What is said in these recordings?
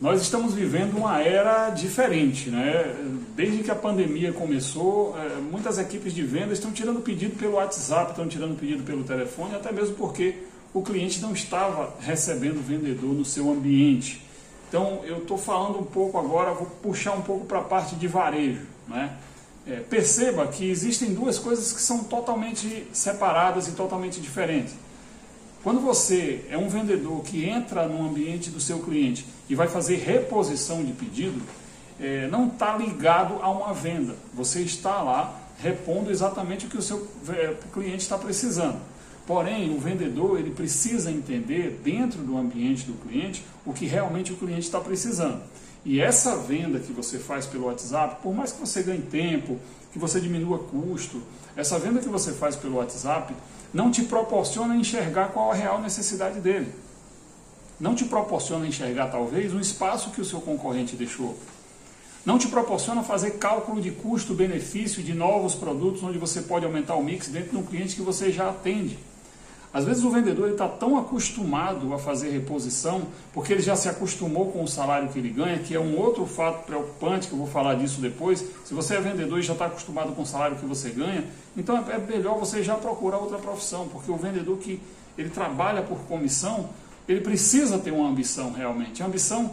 Nós estamos vivendo uma era diferente, né? Desde que a pandemia começou, é, muitas equipes de venda estão tirando pedido pelo WhatsApp, estão tirando pedido pelo telefone, até mesmo porque o cliente não estava recebendo o vendedor no seu ambiente. Então, eu estou falando um pouco agora, vou puxar um pouco para a parte de varejo, né? É, perceba que existem duas coisas que são totalmente separadas e totalmente diferentes. Quando você é um vendedor que entra no ambiente do seu cliente e vai fazer reposição de pedido, é, não está ligado a uma venda. Você está lá repondo exatamente o que o seu é, cliente está precisando. Porém, o vendedor ele precisa entender dentro do ambiente do cliente o que realmente o cliente está precisando. E essa venda que você faz pelo WhatsApp, por mais que você ganhe tempo, que você diminua custo, essa venda que você faz pelo WhatsApp não te proporciona enxergar qual a real necessidade dele. Não te proporciona enxergar, talvez, um espaço que o seu concorrente deixou. Não te proporciona fazer cálculo de custo-benefício de novos produtos onde você pode aumentar o mix dentro de um cliente que você já atende. Às vezes o vendedor está tão acostumado a fazer reposição, porque ele já se acostumou com o salário que ele ganha, que é um outro fato preocupante, que eu vou falar disso depois. Se você é vendedor e já está acostumado com o salário que você ganha, então é melhor você já procurar outra profissão, porque o vendedor que ele trabalha por comissão, ele precisa ter uma ambição realmente. A ambição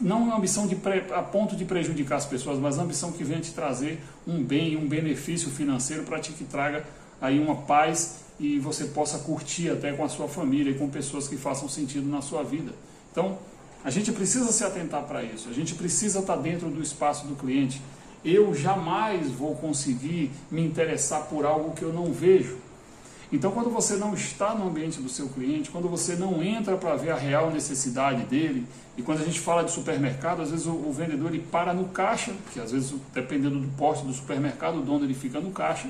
não é uma ambição de a ponto de prejudicar as pessoas, mas a ambição que vem te trazer um bem, um benefício financeiro para te que traga aí uma paz e você possa curtir até com a sua família e com pessoas que façam sentido na sua vida. Então, a gente precisa se atentar para isso, a gente precisa estar tá dentro do espaço do cliente. Eu jamais vou conseguir me interessar por algo que eu não vejo. Então, quando você não está no ambiente do seu cliente, quando você não entra para ver a real necessidade dele, e quando a gente fala de supermercado, às vezes o, o vendedor ele para no caixa, que às vezes, dependendo do porte do supermercado, o dono ele fica no caixa,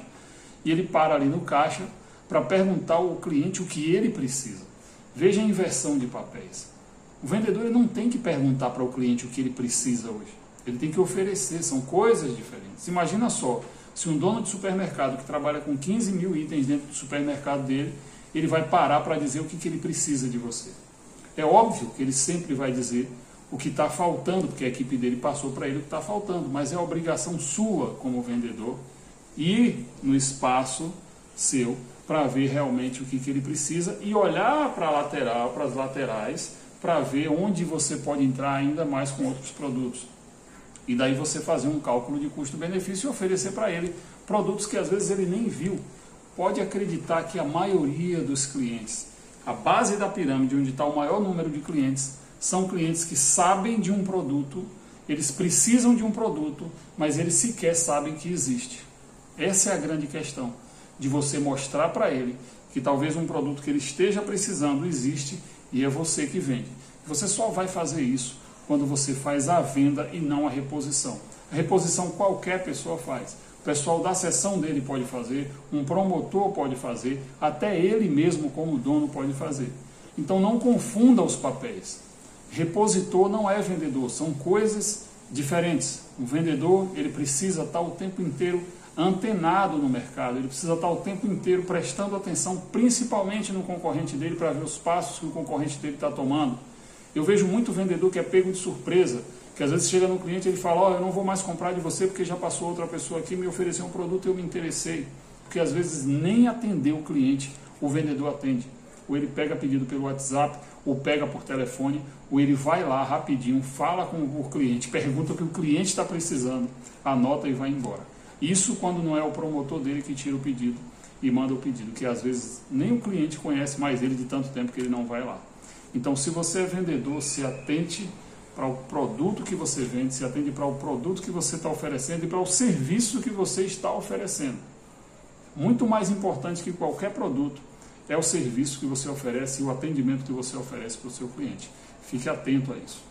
e ele para ali no caixa para perguntar ao cliente o que ele precisa. Veja a inversão de papéis. O vendedor não tem que perguntar para o cliente o que ele precisa hoje. Ele tem que oferecer, são coisas diferentes. Imagina só, se um dono de supermercado que trabalha com 15 mil itens dentro do supermercado dele, ele vai parar para dizer o que, que ele precisa de você. É óbvio que ele sempre vai dizer o que está faltando, porque a equipe dele passou para ele o que está faltando, mas é obrigação sua como vendedor ir no espaço seu para ver realmente o que, que ele precisa e olhar para a lateral, para as laterais, para ver onde você pode entrar ainda mais com outros produtos. E daí você fazer um cálculo de custo-benefício e oferecer para ele produtos que às vezes ele nem viu. Pode acreditar que a maioria dos clientes, a base da pirâmide, onde está o maior número de clientes, são clientes que sabem de um produto, eles precisam de um produto, mas eles sequer sabem que existe. Essa é a grande questão de você mostrar para ele que talvez um produto que ele esteja precisando existe e é você que vende. Você só vai fazer isso quando você faz a venda e não a reposição. A reposição qualquer pessoa faz. O pessoal da seção dele pode fazer, um promotor pode fazer, até ele mesmo como dono pode fazer. Então não confunda os papéis. Repositor não é vendedor, são coisas diferentes. Um vendedor, ele precisa estar o tempo inteiro antenado no mercado, ele precisa estar o tempo inteiro prestando atenção, principalmente no concorrente dele, para ver os passos que o concorrente dele está tomando. Eu vejo muito vendedor que é pego de surpresa, que às vezes chega no cliente e ele fala: Ó, oh, eu não vou mais comprar de você porque já passou outra pessoa aqui, me ofereceu um produto e eu me interessei. Porque às vezes nem atender o cliente o vendedor atende. Ou ele pega pedido pelo WhatsApp, ou pega por telefone, ou ele vai lá rapidinho, fala com o cliente, pergunta o que o cliente está precisando, anota e vai embora. Isso quando não é o promotor dele que tira o pedido e manda o pedido, que às vezes nem o cliente conhece mais ele de tanto tempo que ele não vai lá. Então, se você é vendedor, se atente para o produto que você vende, se atende para o produto que você está oferecendo e para o serviço que você está oferecendo. Muito mais importante que qualquer produto é o serviço que você oferece e o atendimento que você oferece para o seu cliente. Fique atento a isso.